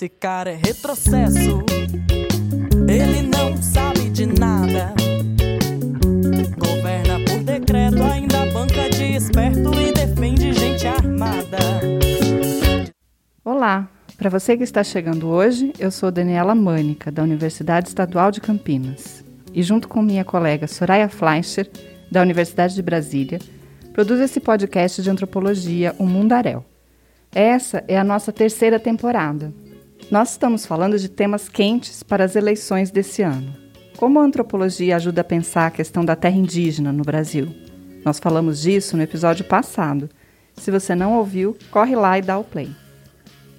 Esse cara é retrocesso. Ele não sabe de nada. Governa por decreto, ainda banca de esperto e defende gente armada. Olá, para você que está chegando hoje, eu sou Daniela Mânica, da Universidade Estadual de Campinas. E junto com minha colega Soraya Fleischer, da Universidade de Brasília, produzo esse podcast de antropologia, O Mundaréu. Essa é a nossa terceira temporada. Nós estamos falando de temas quentes para as eleições desse ano. Como a antropologia ajuda a pensar a questão da terra indígena no Brasil? Nós falamos disso no episódio passado. Se você não ouviu, corre lá e dá o play.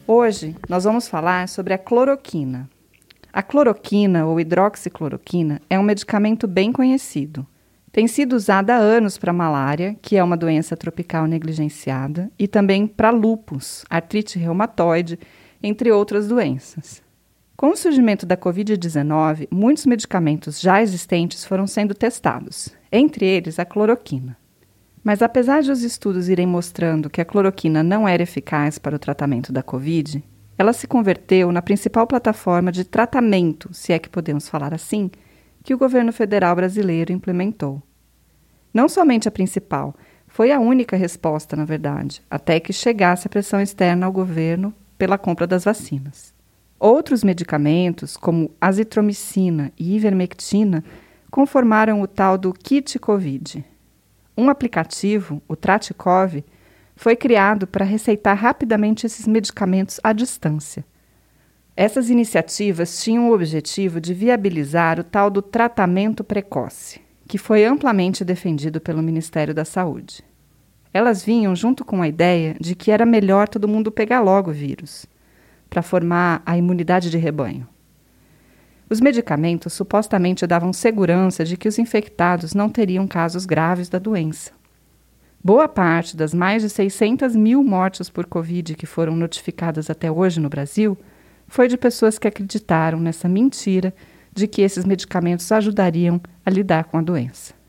Hoje nós vamos falar sobre a cloroquina. A cloroquina ou hidroxicloroquina é um medicamento bem conhecido. Tem sido usada há anos para malária, que é uma doença tropical negligenciada, e também para lúpus, artrite reumatoide, entre outras doenças. Com o surgimento da Covid-19, muitos medicamentos já existentes foram sendo testados, entre eles a cloroquina. Mas apesar de os estudos irem mostrando que a cloroquina não era eficaz para o tratamento da Covid, ela se converteu na principal plataforma de tratamento, se é que podemos falar assim, que o governo federal brasileiro implementou. Não somente a principal, foi a única resposta, na verdade, até que chegasse a pressão externa ao governo pela compra das vacinas. Outros medicamentos, como azitromicina e ivermectina, conformaram o tal do kit COVID. Um aplicativo, o Tratikov, foi criado para receitar rapidamente esses medicamentos à distância. Essas iniciativas tinham o objetivo de viabilizar o tal do tratamento precoce, que foi amplamente defendido pelo Ministério da Saúde. Elas vinham junto com a ideia de que era melhor todo mundo pegar logo o vírus, para formar a imunidade de rebanho. Os medicamentos supostamente davam segurança de que os infectados não teriam casos graves da doença. Boa parte das mais de 600 mil mortes por Covid que foram notificadas até hoje no Brasil foi de pessoas que acreditaram nessa mentira de que esses medicamentos ajudariam a lidar com a doença.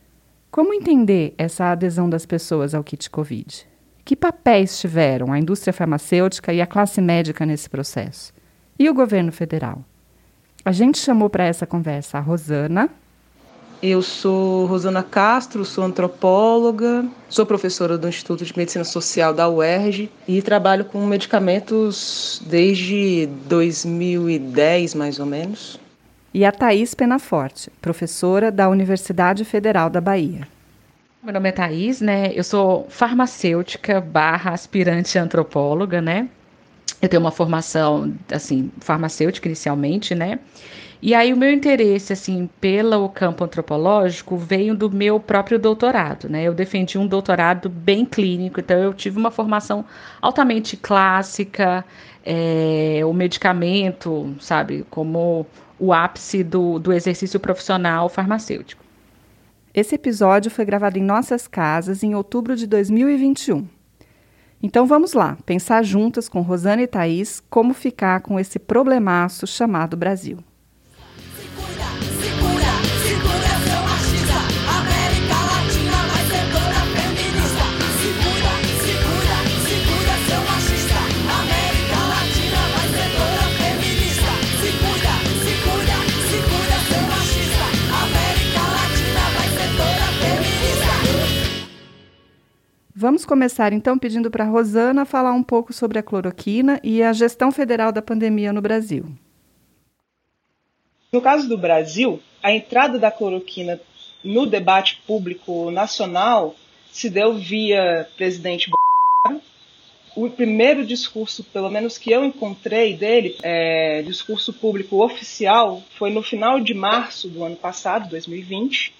Como entender essa adesão das pessoas ao kit Covid? Que papéis tiveram a indústria farmacêutica e a classe médica nesse processo? E o governo federal? A gente chamou para essa conversa a Rosana. Eu sou Rosana Castro, sou antropóloga, sou professora do Instituto de Medicina Social da UERJ e trabalho com medicamentos desde 2010, mais ou menos. E a Thaís Penaforte, professora da Universidade Federal da Bahia. Meu nome é Thaís, né? Eu sou farmacêutica barra aspirante antropóloga, né? Eu tenho uma formação, assim, farmacêutica inicialmente, né? E aí o meu interesse, assim, pelo campo antropológico veio do meu próprio doutorado, né? Eu defendi um doutorado bem clínico, então eu tive uma formação altamente clássica, é, o medicamento, sabe, como o ápice do, do exercício profissional farmacêutico. Esse episódio foi gravado em nossas casas em outubro de 2021. Então vamos lá, pensar juntas com Rosana e Thaís como ficar com esse problemaço chamado Brasil. Vamos começar então pedindo para a Rosana falar um pouco sobre a cloroquina e a gestão federal da pandemia no Brasil. No caso do Brasil, a entrada da cloroquina no debate público nacional se deu via presidente Bolsonaro. O primeiro discurso, pelo menos que eu encontrei dele, é, discurso público oficial, foi no final de março do ano passado, 2020,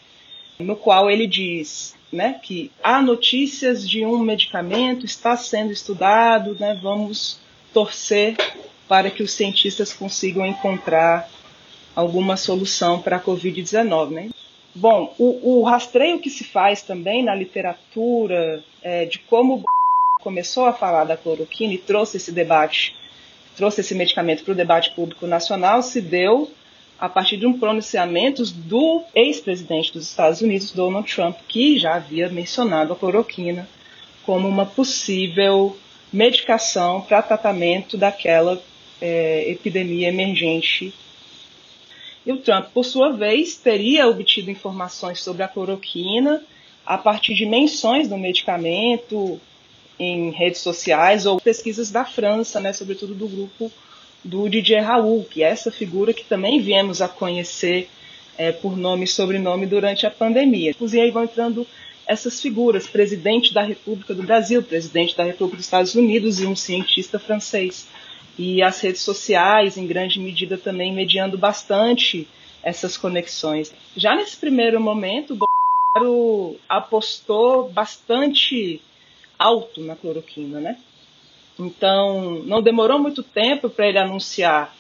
no qual ele diz né, que há notícias de um medicamento, está sendo estudado, né, vamos torcer para que os cientistas consigam encontrar alguma solução para a Covid-19. Né? Bom, o, o, rastreio que se faz também na literatura é, de como começou a falar da cloroquina e trouxe esse debate, trouxe esse medicamento para o debate público nacional, se deu a partir de um pronunciamento do ex-presidente dos Estados Unidos, Donald Trump, que já havia mencionado a cloroquina como uma possível medicação para tratamento daquela é, epidemia emergente. E o Trump, por sua vez, teria obtido informações sobre a cloroquina a partir de menções do medicamento em redes sociais ou pesquisas da França, né, sobretudo do grupo do Didier Raoult, que é essa figura que também viemos a conhecer é, por nome e sobrenome durante a pandemia. E aí vão entrando essas figuras, presidente da República do Brasil, presidente da República dos Estados Unidos e um cientista francês. E as redes sociais, em grande medida, também mediando bastante essas conexões. Já nesse primeiro momento, Bolsonaro apostou bastante alto na cloroquina, né? Então, não demorou muito tempo para ele anunciar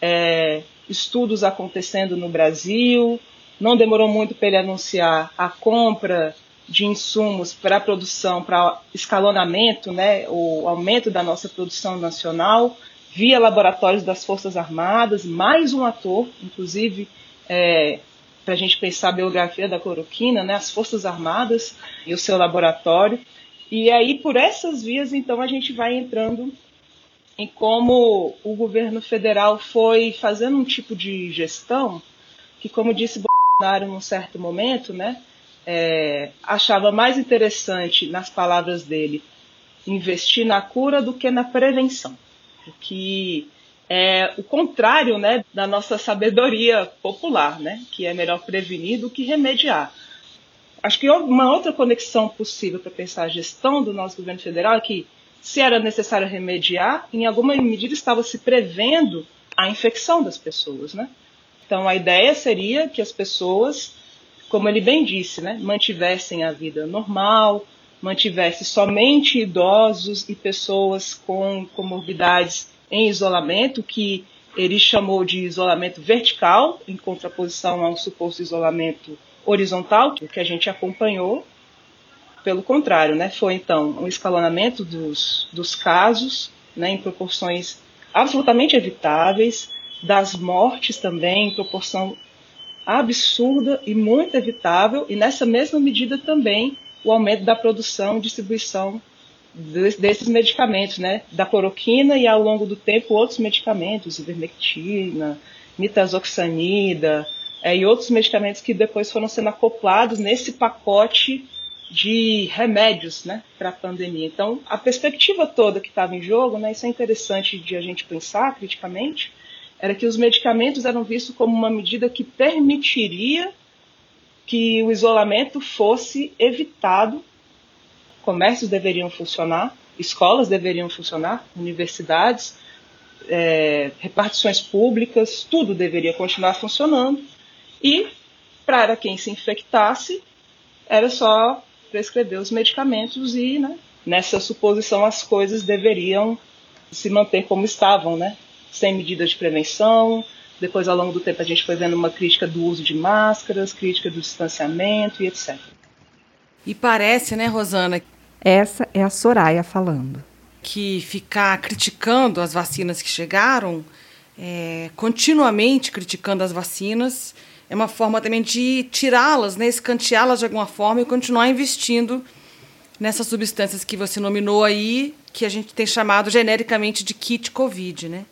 é, estudos acontecendo no Brasil, não demorou muito para ele anunciar a compra de insumos para a produção, para escalonamento, né, o aumento da nossa produção nacional, via laboratórios das Forças Armadas, mais um ator, inclusive, é, para a gente pensar a biografia da cloroquina, né, as Forças Armadas e o seu laboratório. E aí, por essas vias, então, a gente vai entrando em como o governo federal foi fazendo um tipo de gestão que, como disse Bolsonaro num certo momento, né, é, achava mais interessante, nas palavras dele, investir na cura do que na prevenção. O que é o contrário né, da nossa sabedoria popular, né, que é melhor prevenir do que remediar. Acho que uma outra conexão possível para pensar a gestão do nosso governo federal é que, se era necessário remediar, em alguma medida estava se prevendo a infecção das pessoas. Né? Então, a ideia seria que as pessoas, como ele bem disse, né, mantivessem a vida normal, mantivessem somente idosos e pessoas com comorbidades em isolamento, que ele chamou de isolamento vertical, em contraposição a um suposto isolamento horizontal, que a gente acompanhou. Pelo contrário, né, foi então um escalonamento dos, dos casos né, em proporções absolutamente evitáveis, das mortes também em proporção absurda e muito evitável, e nessa mesma medida também o aumento da produção e distribuição desses medicamentos, né, da cloroquina e ao longo do tempo outros medicamentos, ivermectina, nitazoxanida, é, e outros medicamentos que depois foram sendo acoplados nesse pacote de remédios né, para a pandemia. Então, a perspectiva toda que estava em jogo, né, isso é interessante de a gente pensar criticamente, era que os medicamentos eram vistos como uma medida que permitiria que o isolamento fosse evitado, comércios deveriam funcionar, escolas deveriam funcionar, universidades, é, repartições públicas, tudo deveria continuar funcionando e, para quem se infectasse, era só prescrever os medicamentos e, né, nessa suposição, as coisas deveriam se manter como estavam, né? Sem medidas de prevenção. Depois, ao longo do tempo, a gente foi vendo uma crítica do uso de máscaras, crítica do distanciamento e etc. E parece, né, Rosana? Essa é a Soraya falando. Que ficar criticando as vacinas que chegaram, é, continuamente criticando as vacinas, é uma forma também de tirá-las, né, escanteá-las de alguma forma e continuar investindo nessas substâncias que você nominou aí, que a gente tem chamado genericamente de kit COVID, né?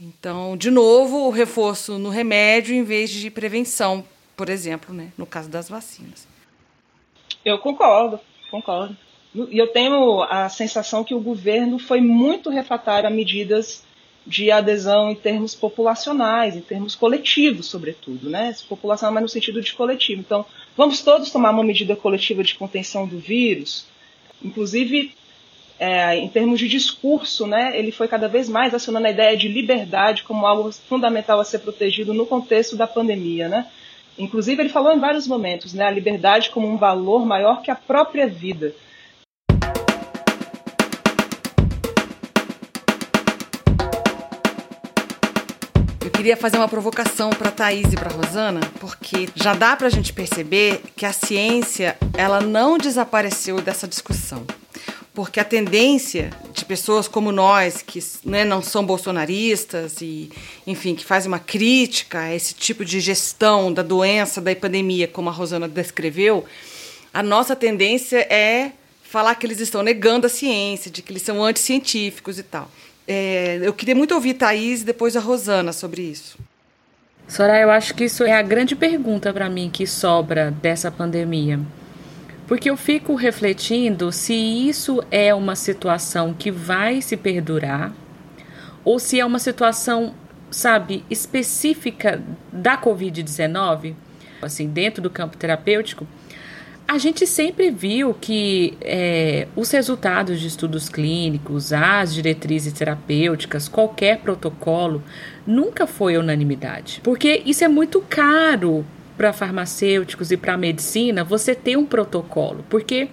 Então, de novo, o reforço no remédio em vez de prevenção, por exemplo, né, no caso das vacinas. Eu concordo, concordo. E eu tenho a sensação que o governo foi muito refratário a medidas de adesão em termos populacionais, em termos coletivos, sobretudo, né? Populacional, mas no sentido de coletivo. Então, vamos todos tomar uma medida coletiva de contenção do vírus, inclusive é, em termos de discurso, né? Ele foi cada vez mais acionando a ideia de liberdade como algo fundamental a ser protegido no contexto da pandemia, né? Inclusive, ele falou em vários momentos, né? A liberdade como um valor maior que a própria vida. Queria fazer uma provocação para Thaís e para Rosana, porque já dá para a gente perceber que a ciência ela não desapareceu dessa discussão. Porque a tendência de pessoas como nós, que né, não são bolsonaristas e, enfim, que fazem uma crítica a esse tipo de gestão da doença, da epidemia, como a Rosana descreveu, a nossa tendência é falar que eles estão negando a ciência, de que eles são anticientíficos e tal. É, eu queria muito ouvir Thaís e depois a Rosana sobre isso. Soraya, eu acho que isso é a grande pergunta para mim que sobra dessa pandemia. Porque eu fico refletindo se isso é uma situação que vai se perdurar ou se é uma situação, sabe, específica da Covid-19, assim, dentro do campo terapêutico. A gente sempre viu que é, os resultados de estudos clínicos, as diretrizes terapêuticas, qualquer protocolo, nunca foi unanimidade. Porque isso é muito caro para farmacêuticos e para a medicina você ter um protocolo, porque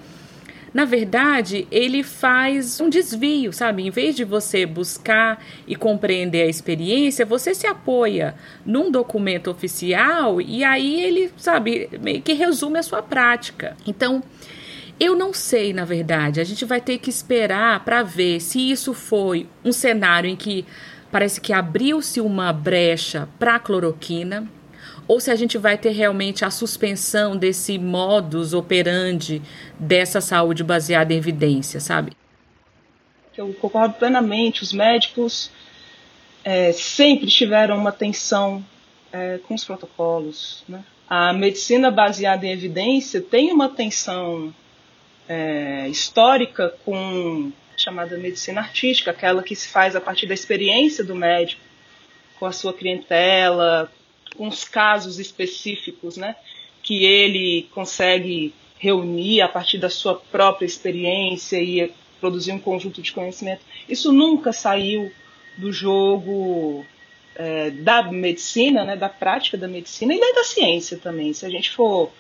na verdade ele faz um desvio, sabe? Em vez de você buscar e compreender a experiência, você se apoia num documento oficial e aí ele, sabe, meio que resume a sua prática. Então, eu não sei, na verdade. A gente vai ter que esperar para ver se isso foi um cenário em que parece que abriu-se uma brecha para a cloroquina ou se a gente vai ter realmente a suspensão desse modus operandi dessa saúde baseada em evidência, sabe? Eu concordo plenamente. Os médicos é, sempre tiveram uma tensão é, com os protocolos. Né? A medicina baseada em evidência tem uma tensão é, histórica com chamada medicina artística, aquela que se faz a partir da experiência do médico com a sua clientela, os casos específicos, né, que ele consegue reunir a partir da sua própria experiência e produzir um conjunto de conhecimento. Isso nunca saiu do jogo é, da medicina, né, da prática da medicina e da ciência também. Se a gente for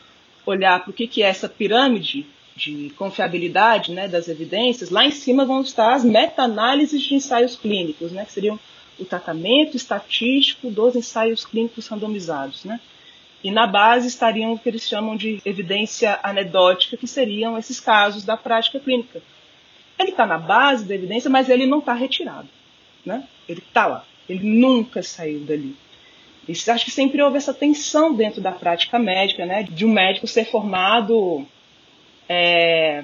olhar para o que, que é essa pirâmide de confiabilidade né, das evidências, lá em cima vão estar as meta-análises de ensaios clínicos, né, que seriam o tratamento estatístico dos ensaios clínicos randomizados. Né? E na base estariam o que eles chamam de evidência anedótica, que seriam esses casos da prática clínica. Ele está na base da evidência, mas ele não está retirado. Né? Ele está lá. Ele nunca saiu dali. E acho que sempre houve essa tensão dentro da prática médica, né? de um médico ser formado é,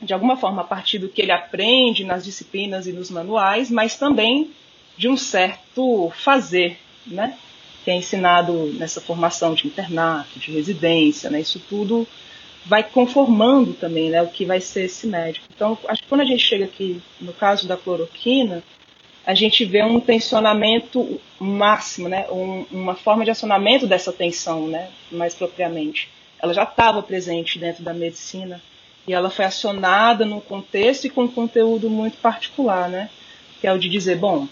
de alguma forma a partir do que ele aprende nas disciplinas e nos manuais, mas também de um certo fazer, né? Que é ensinado nessa formação de internato, de residência, né? Isso tudo vai conformando também, né? O que vai ser esse médico. Então, acho que quando a gente chega aqui, no caso da cloroquina, a gente vê um tensionamento máximo, né? Um, uma forma de acionamento dessa tensão, né? Mais propriamente. Ela já estava presente dentro da medicina e ela foi acionada num contexto e com um conteúdo muito particular, né? Que é o de dizer, bom,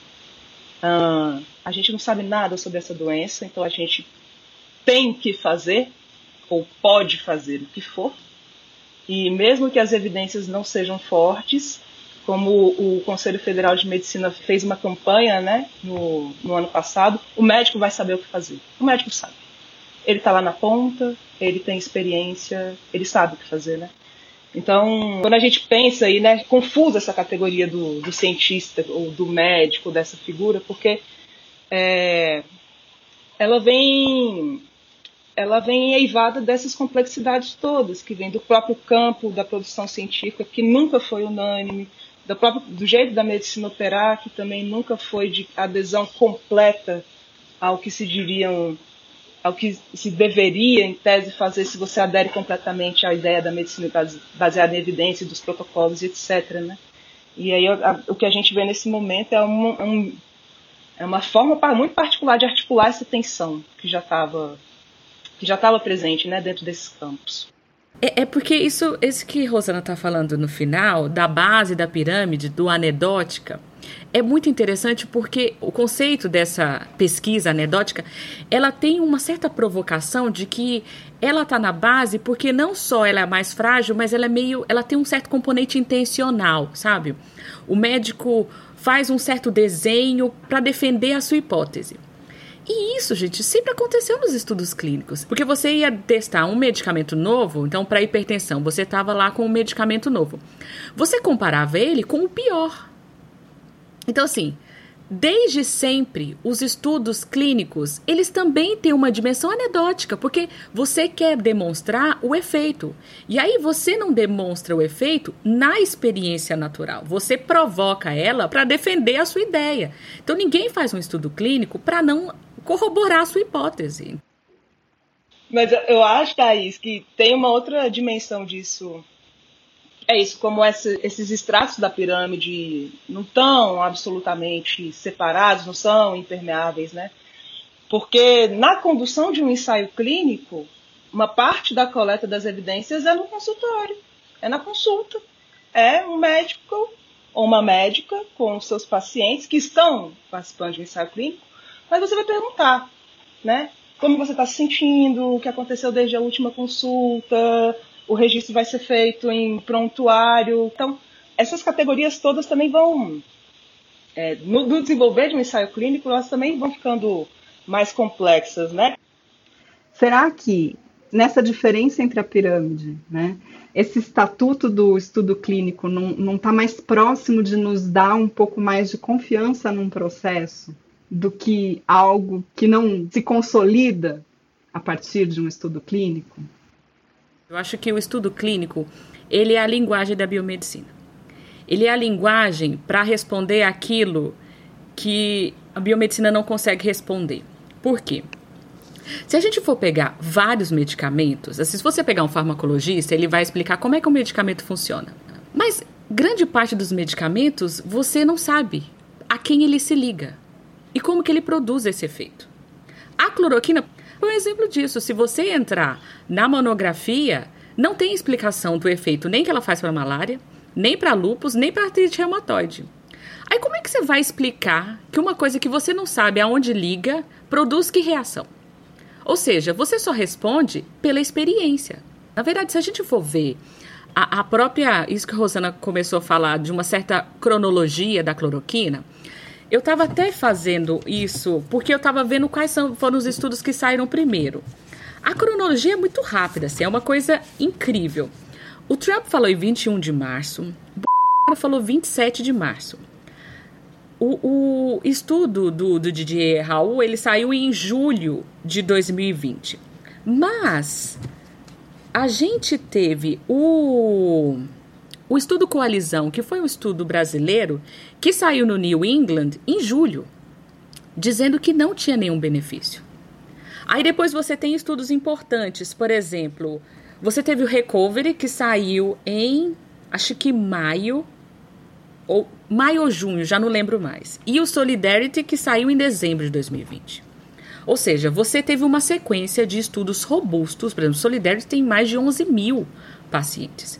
Uh, a gente não sabe nada sobre essa doença, então a gente tem que fazer, ou pode fazer o que for. E mesmo que as evidências não sejam fortes, como o Conselho Federal de Medicina fez uma campanha né, no, no ano passado, o médico vai saber o que fazer. O médico sabe. Ele está lá na ponta, ele tem experiência, ele sabe o que fazer, né? Então, quando a gente pensa aí, né, confusa essa categoria do, do cientista ou do médico, dessa figura, porque é, ela vem ela vem eivada dessas complexidades todas, que vem do próprio campo da produção científica, que nunca foi unânime, do, próprio, do jeito da medicina operar, que também nunca foi de adesão completa ao que se diriam ao que se deveria, em tese, fazer se você adere completamente à ideia da medicina baseada em evidência, dos protocolos, etc. Né? E aí a, o que a gente vê nesse momento é, um, é uma forma muito particular de articular essa tensão que já estava que já estava presente né, dentro desses campos. É, é, porque isso, esse que Rosana está falando no final, da base da pirâmide, do anedótica, é muito interessante porque o conceito dessa pesquisa anedótica, ela tem uma certa provocação de que ela está na base porque não só ela é mais frágil, mas ela é meio, ela tem um certo componente intencional, sabe? O médico faz um certo desenho para defender a sua hipótese. E isso, gente, sempre aconteceu nos estudos clínicos. Porque você ia testar um medicamento novo, então para hipertensão, você estava lá com um medicamento novo. Você comparava ele com o pior. Então, assim, Desde sempre, os estudos clínicos, eles também têm uma dimensão anedótica, porque você quer demonstrar o efeito. E aí você não demonstra o efeito na experiência natural. Você provoca ela para defender a sua ideia. Então ninguém faz um estudo clínico para não corroborar a sua hipótese. Mas eu acho, Thaís, que tem uma outra dimensão disso é isso, como essa, esses estratos da pirâmide não estão absolutamente separados, não são impermeáveis, né? Porque na condução de um ensaio clínico, uma parte da coleta das evidências é no consultório, é na consulta. É um médico ou uma médica com seus pacientes que estão participando de um ensaio clínico, mas você vai perguntar, né? Como você está se sentindo, o que aconteceu desde a última consulta, o registro vai ser feito em prontuário. Então, essas categorias todas também vão, é, no, no, desenvolver de um ensaio clínico, elas também vão ficando mais complexas, né? Será que nessa diferença entre a pirâmide, né, esse estatuto do estudo clínico não está mais próximo de nos dar um pouco mais de confiança num processo do que algo que não se consolida a partir de um estudo clínico? Eu acho que o estudo clínico, ele é a linguagem da biomedicina. Ele é a linguagem para responder aquilo que a biomedicina não consegue responder. Por quê? Se a gente for pegar vários medicamentos, assim, se você pegar um farmacologista, ele vai explicar como é que o medicamento funciona. Mas grande parte dos medicamentos você não sabe a quem ele se liga e como que ele produz esse efeito. A cloroquina um exemplo disso, se você entrar na monografia, não tem explicação do efeito nem que ela faz para malária, nem para lúpus, nem para artrite reumatoide. Aí como é que você vai explicar que uma coisa que você não sabe aonde liga produz que reação? Ou seja, você só responde pela experiência. Na verdade, se a gente for ver a, a própria, isso que a Rosana começou a falar, de uma certa cronologia da cloroquina, eu estava até fazendo isso porque eu estava vendo quais são, foram os estudos que saíram primeiro. A cronologia é muito rápida, assim, é uma coisa incrível. O Trump falou em 21 de março, o falou 27 de março. O, o estudo do, do Didier Raul, ele saiu em julho de 2020. Mas a gente teve o o estudo Coalizão, que foi um estudo brasileiro, que saiu no New England em julho, dizendo que não tinha nenhum benefício. Aí depois você tem estudos importantes, por exemplo, você teve o Recovery, que saiu em, acho que maio, ou maio ou junho, já não lembro mais. E o Solidarity, que saiu em dezembro de 2020. Ou seja, você teve uma sequência de estudos robustos, por exemplo, Solidarity tem mais de 11 mil pacientes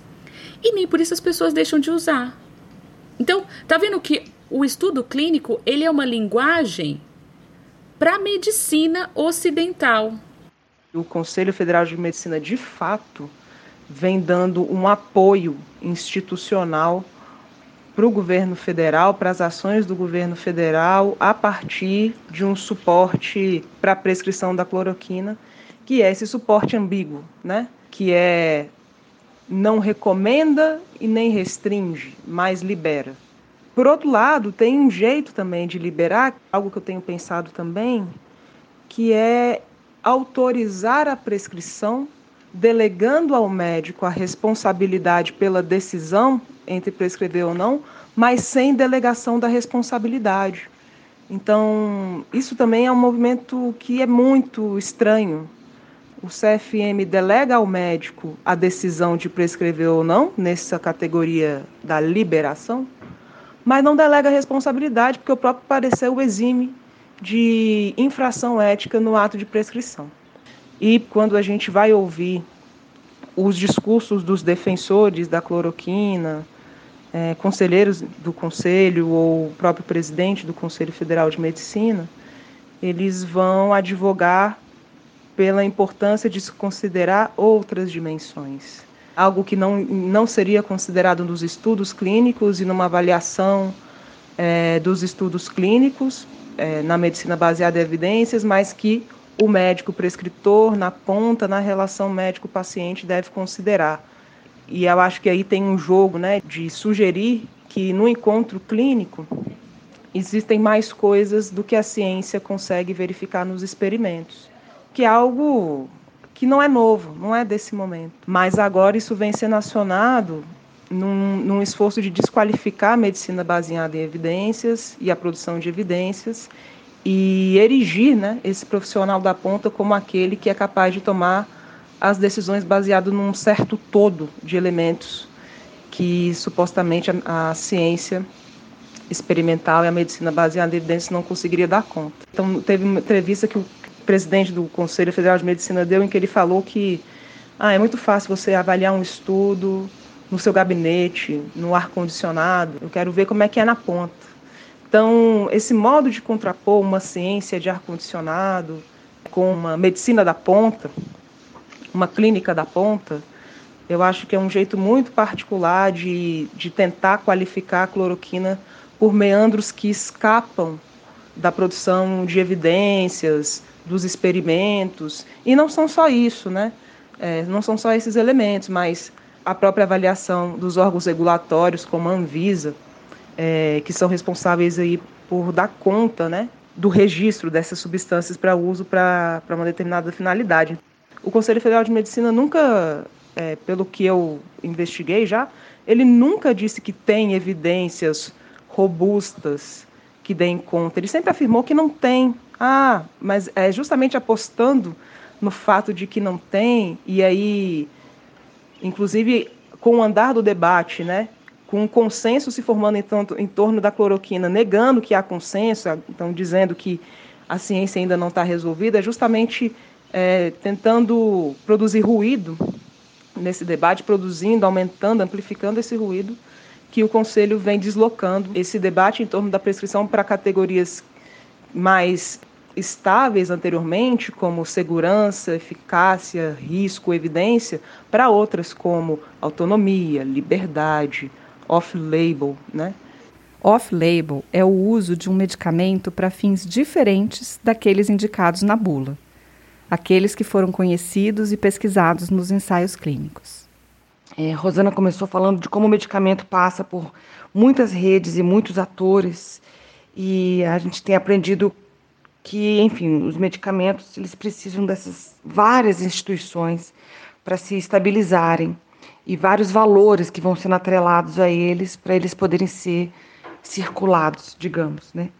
e nem por isso as pessoas deixam de usar. Então, tá vendo que o estudo clínico, ele é uma linguagem para a medicina ocidental. O Conselho Federal de Medicina, de fato, vem dando um apoio institucional para o governo federal, para as ações do governo federal, a partir de um suporte para a prescrição da cloroquina, que é esse suporte ambíguo, né? que é não recomenda e nem restringe, mas libera. Por outro lado, tem um jeito também de liberar, algo que eu tenho pensado também, que é autorizar a prescrição, delegando ao médico a responsabilidade pela decisão entre prescrever ou não, mas sem delegação da responsabilidade. Então, isso também é um movimento que é muito estranho, o CFM delega ao médico a decisão de prescrever ou não, nessa categoria da liberação, mas não delega a responsabilidade, porque o próprio parecer o exime de infração ética no ato de prescrição. E quando a gente vai ouvir os discursos dos defensores da cloroquina, é, conselheiros do conselho ou o próprio presidente do Conselho Federal de Medicina, eles vão advogar pela importância de se considerar outras dimensões. Algo que não, não seria considerado nos estudos clínicos e numa avaliação é, dos estudos clínicos é, na medicina baseada em evidências, mas que o médico prescritor, na ponta, na relação médico-paciente, deve considerar. E eu acho que aí tem um jogo né, de sugerir que no encontro clínico existem mais coisas do que a ciência consegue verificar nos experimentos, que é algo que não é novo, não é desse momento. Mas agora isso vem sendo acionado num, num esforço de desqualificar a medicina baseada em evidências e a produção de evidências e erigir né, esse profissional da ponta como aquele que é capaz de tomar as decisões baseado num certo todo de elementos que supostamente a, a ciência experimental e a medicina baseada em evidências não conseguiria dar conta. Então, teve uma entrevista que o presidente do Conselho Federal de Medicina deu em que ele falou que ah, é muito fácil você avaliar um estudo no seu gabinete, no ar-condicionado, eu quero ver como é que é na ponta. Então, esse modo de contrapor uma ciência de ar-condicionado com uma medicina da ponta, uma clínica da ponta, eu acho que é um jeito muito particular de, de tentar qualificar a cloroquina por meandros que escapam da produção de evidências, dos experimentos. E não são só isso, né? É, não são só esses elementos, mas a própria avaliação dos órgãos regulatórios, como a Anvisa, é, que são responsáveis aí por dar conta né, do registro dessas substâncias para uso para uma determinada finalidade. O Conselho Federal de Medicina nunca, é, pelo que eu investiguei já, ele nunca disse que tem evidências robustas que deem conta. Ele sempre afirmou que não tem. Ah, mas é justamente apostando no fato de que não tem, e aí, inclusive com o andar do debate, né, com um consenso se formando em, tanto, em torno da cloroquina, negando que há consenso, então dizendo que a ciência ainda não está resolvida, é justamente é, tentando produzir ruído nesse debate, produzindo, aumentando, amplificando esse ruído, que o Conselho vem deslocando esse debate em torno da prescrição para categorias mais estáveis anteriormente, como segurança, eficácia, risco, evidência, para outras como autonomia, liberdade, off-label, né? Off-label é o uso de um medicamento para fins diferentes daqueles indicados na bula, aqueles que foram conhecidos e pesquisados nos ensaios clínicos. É, Rosana começou falando de como o medicamento passa por muitas redes e muitos atores, e a gente tem aprendido que, enfim, os medicamentos eles precisam dessas várias instituições para se estabilizarem e vários valores que vão sendo atrelados a eles para eles poderem ser circulados, digamos, né?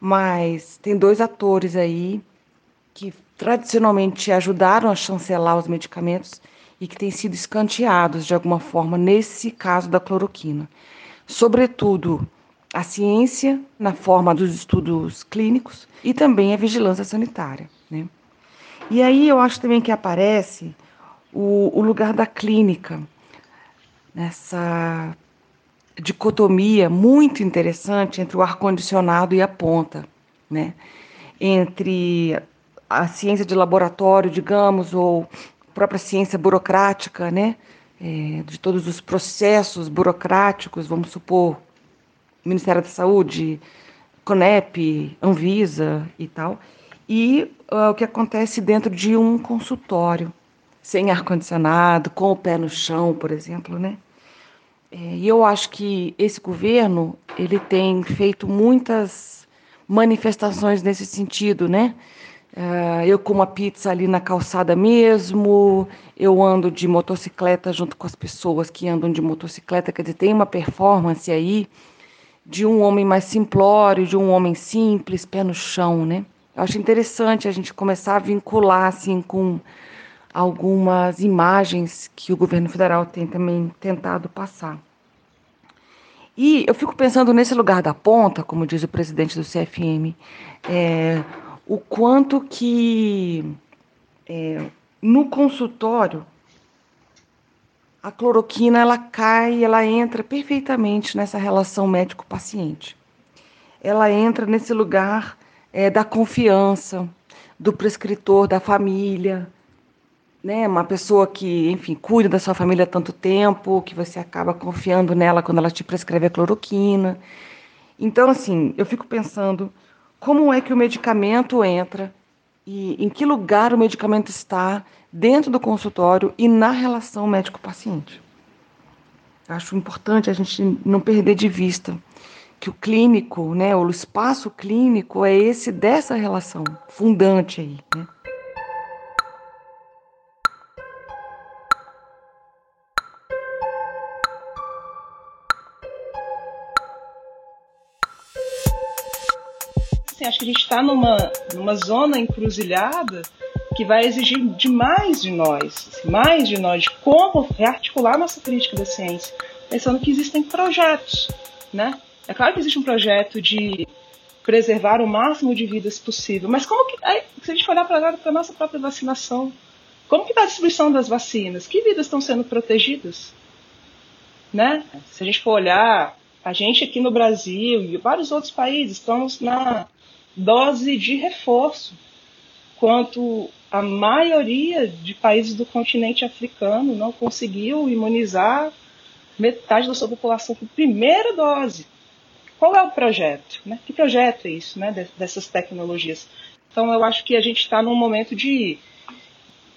Mas tem dois atores aí que tradicionalmente ajudaram a chancelar os medicamentos e que têm sido escanteados de alguma forma nesse caso da cloroquina. Sobretudo a ciência na forma dos estudos clínicos e também a vigilância sanitária. Né? E aí eu acho também que aparece o, o lugar da clínica nessa dicotomia muito interessante entre o ar-condicionado e a ponta, né? entre a ciência de laboratório, digamos, ou própria ciência burocrática, né? É, de todos os processos burocráticos, vamos supor, Ministério da Saúde, CONEP, Anvisa e tal, e uh, o que acontece dentro de um consultório, sem ar-condicionado, com o pé no chão, por exemplo, né? É, e eu acho que esse governo, ele tem feito muitas manifestações nesse sentido, né? Uh, eu como a pizza ali na calçada mesmo, eu ando de motocicleta junto com as pessoas que andam de motocicleta, quer dizer, tem uma performance aí de um homem mais simplório, de um homem simples, pé no chão, né? Eu acho interessante a gente começar a vincular assim com algumas imagens que o governo federal tem também tentado passar. E eu fico pensando nesse lugar da ponta, como diz o presidente do CFM, é, o quanto que é, no consultório a cloroquina ela cai, ela entra perfeitamente nessa relação médico-paciente. Ela entra nesse lugar é, da confiança do prescritor, da família, né? Uma pessoa que, enfim, cuida da sua família há tanto tempo, que você acaba confiando nela quando ela te prescreve a cloroquina. Então, assim, eu fico pensando como é que o medicamento entra e em que lugar o medicamento está dentro do consultório e na relação médico-paciente. Acho importante a gente não perder de vista que o clínico, né, o espaço clínico é esse dessa relação fundante aí, né? Assim, acho que a gente está numa, numa zona encruzilhada que vai exigir demais de nós, assim, mais de nós, de como rearticular nossa crítica da ciência, pensando que existem projetos, né? É claro que existe um projeto de preservar o máximo de vidas possível, mas como que, aí, se a gente olhar para a nossa própria vacinação, como que está a distribuição das vacinas? Que vidas estão sendo protegidas? Né? Se a gente for olhar, a gente aqui no Brasil e vários outros países estamos na dose de reforço, quanto a maioria de países do continente africano não conseguiu imunizar metade da sua população com primeira dose. Qual é o projeto? Né? Que projeto é isso, né, dessas tecnologias? Então, eu acho que a gente está num momento de,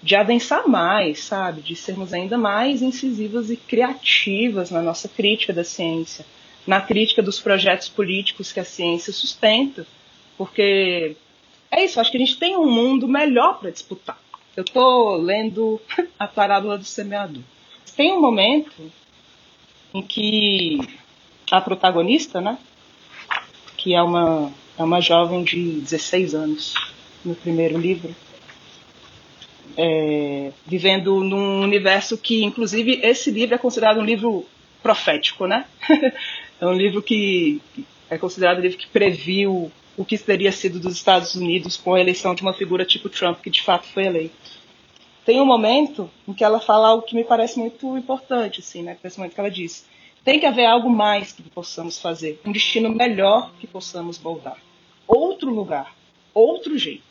de adensar mais, sabe? De sermos ainda mais incisivas e criativas na nossa crítica da ciência, na crítica dos projetos políticos que a ciência sustenta, porque é isso, acho que a gente tem um mundo melhor para disputar. Eu estou lendo a parábola do semeador. Tem um momento em que a protagonista, né, que é uma, é uma jovem de 16 anos no primeiro livro, é, vivendo num universo que, inclusive, esse livro é considerado um livro profético, né? é um livro que é considerado um livro que previu o que teria sido dos Estados Unidos com a eleição de uma figura tipo Trump, que de fato foi eleito. Tem um momento em que ela fala algo que me parece muito importante, assim, né? Esse momento que ela diz: tem que haver algo mais que possamos fazer, um destino melhor que possamos moldar. Outro lugar, outro jeito,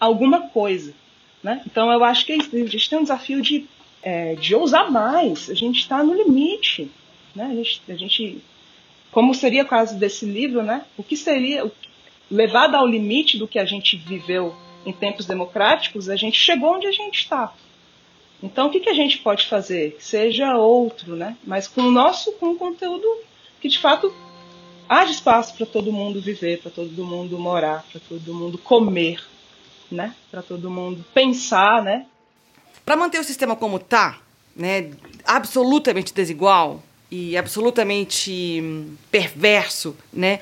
alguma coisa. Né? Então eu acho que é a gente tem um desafio de, é, de ousar mais, a gente está no limite. Né? A, gente, a gente, como seria o caso desse livro, né? o que seria, levado ao limite do que a gente viveu em tempos democráticos, a gente chegou onde a gente está. Então, o que, que a gente pode fazer? Seja outro, né? Mas com o nosso com um conteúdo que, de fato, haja espaço para todo mundo viver, para todo mundo morar, para todo mundo comer, né? Para todo mundo pensar, né? Para manter o sistema como está, né? Absolutamente desigual e absolutamente perverso, né?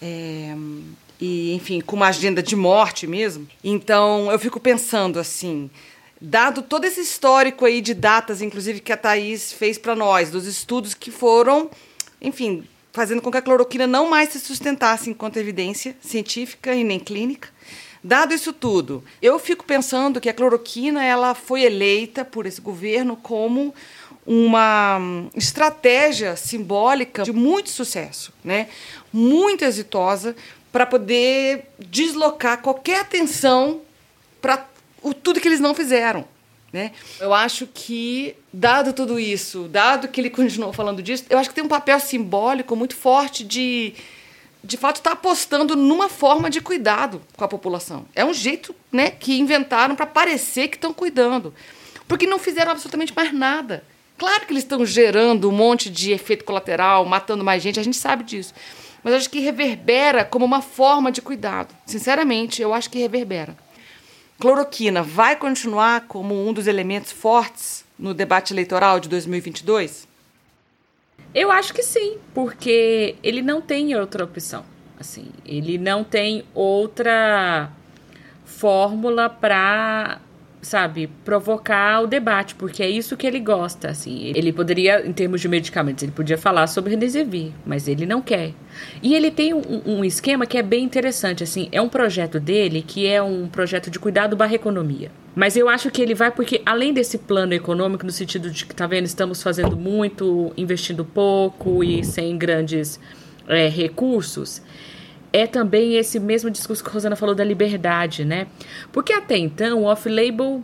É, e, enfim, com uma agenda de morte mesmo. Então, eu fico pensando assim, dado todo esse histórico aí de datas, inclusive que a Thaís fez para nós, dos estudos que foram, enfim, fazendo com que a cloroquina não mais se sustentasse enquanto evidência científica e nem clínica. Dado isso tudo, eu fico pensando que a cloroquina ela foi eleita por esse governo como uma estratégia simbólica de muito sucesso, né? Muito exitosa para poder deslocar qualquer atenção para tudo que eles não fizeram. Né? Eu acho que, dado tudo isso, dado que ele continuou falando disso, eu acho que tem um papel simbólico muito forte de, de fato, estar tá apostando numa forma de cuidado com a população. É um jeito né, que inventaram para parecer que estão cuidando. Porque não fizeram absolutamente mais nada. Claro que eles estão gerando um monte de efeito colateral, matando mais gente, a gente sabe disso. Mas acho que reverbera como uma forma de cuidado. Sinceramente, eu acho que reverbera cloroquina vai continuar como um dos elementos fortes no debate eleitoral de 2022? Eu acho que sim, porque ele não tem outra opção. Assim, ele não tem outra fórmula para sabe, provocar o debate, porque é isso que ele gosta, assim. Ele poderia, em termos de medicamentos, ele podia falar sobre Remdesivir, mas ele não quer. E ele tem um, um, esquema que é bem interessante, assim, é um projeto dele que é um projeto de cuidado barra economia. Mas eu acho que ele vai porque, além desse plano econômico, no sentido de que, tá vendo, estamos fazendo muito, investindo pouco e sem grandes é, recursos, é também esse mesmo discurso que a Rosana falou da liberdade, né? Porque até então o off-label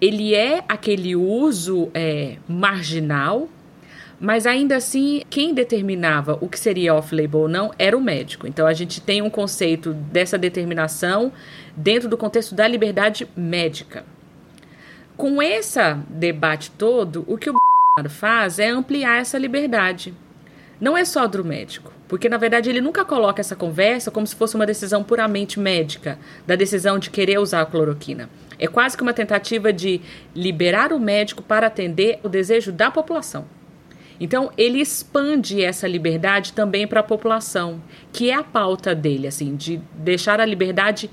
ele é aquele uso é, marginal, mas ainda assim quem determinava o que seria off-label ou não era o médico. Então a gente tem um conceito dessa determinação dentro do contexto da liberdade médica. Com esse debate todo, o que o faz é ampliar essa liberdade não é só do médico, porque na verdade ele nunca coloca essa conversa como se fosse uma decisão puramente médica, da decisão de querer usar a cloroquina. É quase que uma tentativa de liberar o médico para atender o desejo da população. Então, ele expande essa liberdade também para a população, que é a pauta dele, assim, de deixar a liberdade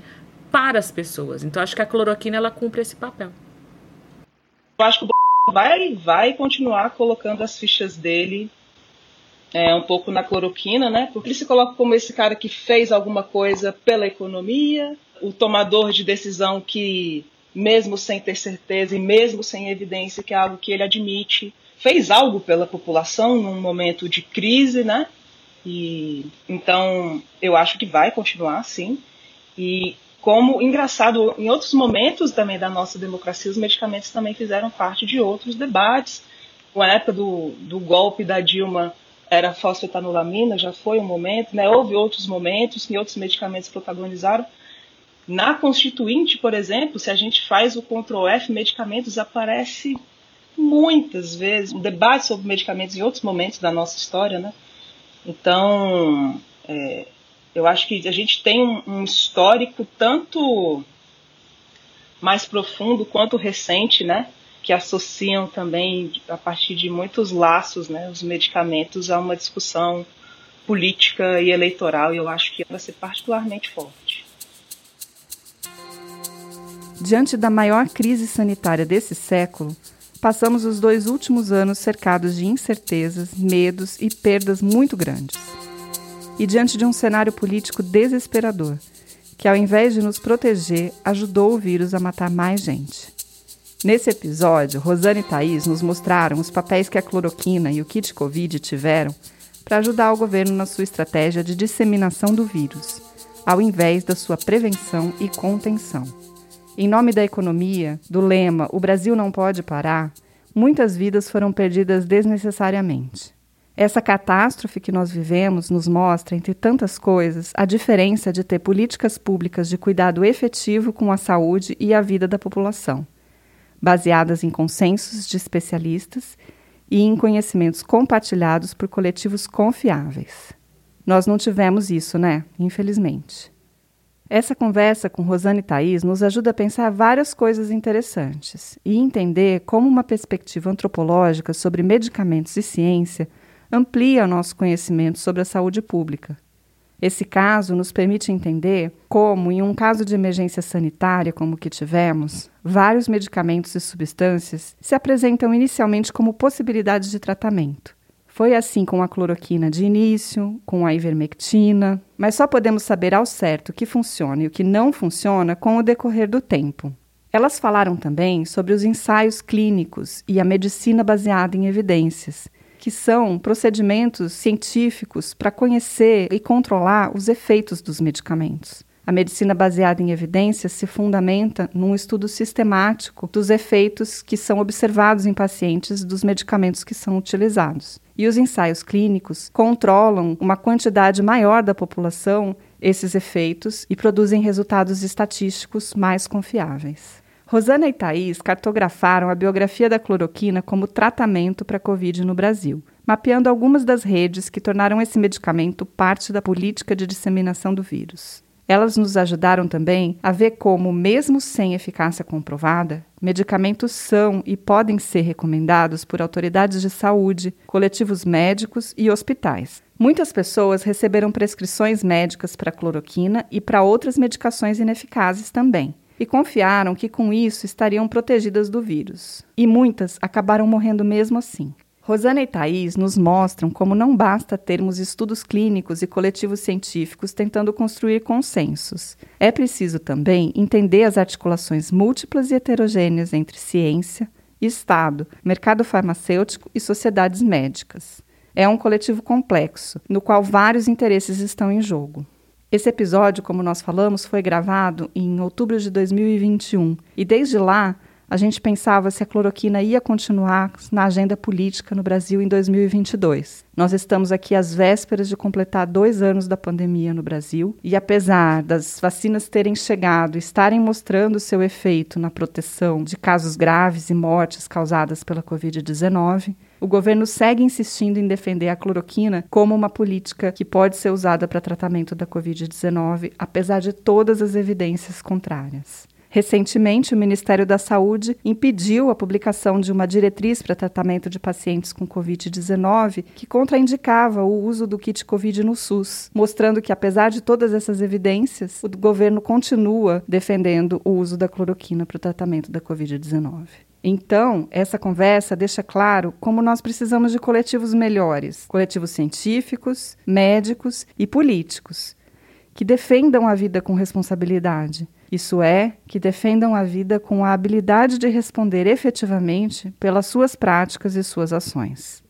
para as pessoas. Então, acho que a cloroquina ela cumpre esse papel. Eu acho que o vai vai continuar colocando as fichas dele é, um pouco na cloroquina, né? Porque ele se coloca como esse cara que fez alguma coisa pela economia, o tomador de decisão que, mesmo sem ter certeza e mesmo sem evidência, que é algo que ele admite, fez algo pela população num momento de crise, né? E então eu acho que vai continuar assim. E como engraçado, em outros momentos também da nossa democracia, os medicamentos também fizeram parte de outros debates. Na época do, do golpe da Dilma, era fosfetanolamina, já foi um momento, né? houve outros momentos que outros medicamentos protagonizaram. Na Constituinte, por exemplo, se a gente faz o Ctrl F, medicamentos aparece muitas vezes, um debate sobre medicamentos em outros momentos da nossa história, né? Então, é, eu acho que a gente tem um, um histórico tanto mais profundo quanto recente, né? Que associam também, a partir de muitos laços, né, os medicamentos a uma discussão política e eleitoral, e eu acho que vai ser particularmente forte. Diante da maior crise sanitária desse século, passamos os dois últimos anos cercados de incertezas, medos e perdas muito grandes. E diante de um cenário político desesperador, que ao invés de nos proteger, ajudou o vírus a matar mais gente. Nesse episódio, Rosane e Thaís nos mostraram os papéis que a cloroquina e o kit Covid tiveram para ajudar o governo na sua estratégia de disseminação do vírus, ao invés da sua prevenção e contenção. Em nome da economia, do lema O Brasil não pode parar, muitas vidas foram perdidas desnecessariamente. Essa catástrofe que nós vivemos nos mostra, entre tantas coisas, a diferença de ter políticas públicas de cuidado efetivo com a saúde e a vida da população baseadas em consensos de especialistas e em conhecimentos compartilhados por coletivos confiáveis. Nós não tivemos isso, né? Infelizmente. Essa conversa com Rosane Thaís nos ajuda a pensar várias coisas interessantes e entender como uma perspectiva antropológica sobre medicamentos e ciência amplia nosso conhecimento sobre a saúde pública esse caso nos permite entender como, em um caso de emergência sanitária como o que tivemos, vários medicamentos e substâncias se apresentam inicialmente como possibilidades de tratamento. Foi assim com a cloroquina de início, com a ivermectina, mas só podemos saber ao certo o que funciona e o que não funciona com o decorrer do tempo. Elas falaram também sobre os ensaios clínicos e a medicina baseada em evidências, que são procedimentos científicos para conhecer e controlar os efeitos dos medicamentos. A medicina baseada em evidências se fundamenta num estudo sistemático dos efeitos que são observados em pacientes dos medicamentos que são utilizados. E os ensaios clínicos controlam uma quantidade maior da população esses efeitos e produzem resultados estatísticos mais confiáveis. Rosana e Thaís cartografaram a biografia da cloroquina como tratamento para a Covid no Brasil, mapeando algumas das redes que tornaram esse medicamento parte da política de disseminação do vírus. Elas nos ajudaram também a ver como, mesmo sem eficácia comprovada, medicamentos são e podem ser recomendados por autoridades de saúde, coletivos médicos e hospitais. Muitas pessoas receberam prescrições médicas para cloroquina e para outras medicações ineficazes também e confiaram que com isso estariam protegidas do vírus. E muitas acabaram morrendo mesmo assim. Rosana e Thais nos mostram como não basta termos estudos clínicos e coletivos científicos tentando construir consensos. É preciso também entender as articulações múltiplas e heterogêneas entre ciência, Estado, mercado farmacêutico e sociedades médicas. É um coletivo complexo, no qual vários interesses estão em jogo. Esse episódio, como nós falamos, foi gravado em outubro de 2021 e desde lá a gente pensava se a cloroquina ia continuar na agenda política no Brasil em 2022. Nós estamos aqui às vésperas de completar dois anos da pandemia no Brasil e, apesar das vacinas terem chegado e estarem mostrando seu efeito na proteção de casos graves e mortes causadas pela Covid-19, o governo segue insistindo em defender a cloroquina como uma política que pode ser usada para tratamento da Covid-19, apesar de todas as evidências contrárias. Recentemente, o Ministério da Saúde impediu a publicação de uma diretriz para tratamento de pacientes com Covid-19 que contraindicava o uso do kit Covid no SUS, mostrando que, apesar de todas essas evidências, o governo continua defendendo o uso da cloroquina para o tratamento da Covid-19. Então, essa conversa deixa claro como nós precisamos de coletivos melhores coletivos científicos, médicos e políticos que defendam a vida com responsabilidade isso é, que defendam a vida com a habilidade de responder efetivamente pelas suas práticas e suas ações.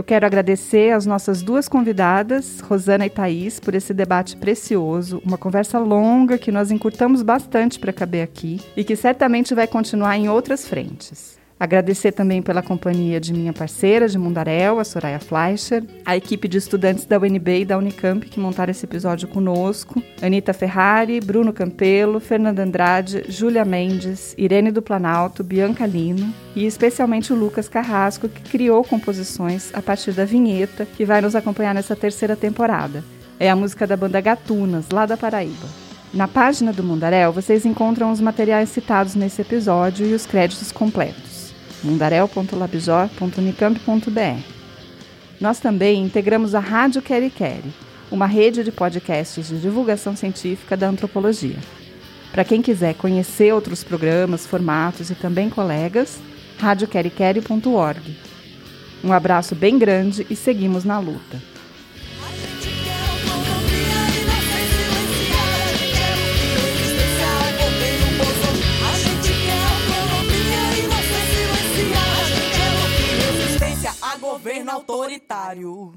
Eu quero agradecer às nossas duas convidadas, Rosana e Thaís, por esse debate precioso, uma conversa longa que nós encurtamos bastante para caber aqui e que certamente vai continuar em outras frentes. Agradecer também pela companhia de minha parceira de Mundaréu, a Soraya Fleischer, a equipe de estudantes da UNB e da Unicamp que montaram esse episódio conosco, Anita Ferrari, Bruno Campelo, Fernanda Andrade, Júlia Mendes, Irene do Planalto, Bianca Lino e especialmente o Lucas Carrasco, que criou composições a partir da vinheta que vai nos acompanhar nessa terceira temporada. É a música da banda Gatunas, lá da Paraíba. Na página do Mundaréu, vocês encontram os materiais citados nesse episódio e os créditos completos mundarel.labjor.unicamp.br. Nós também integramos a Rádio Queri Queri, uma rede de podcasts de divulgação científica da antropologia. Para quem quiser conhecer outros programas, formatos e também colegas, radioqueriqueri.org. Um abraço bem grande e seguimos na luta. governo autoritário.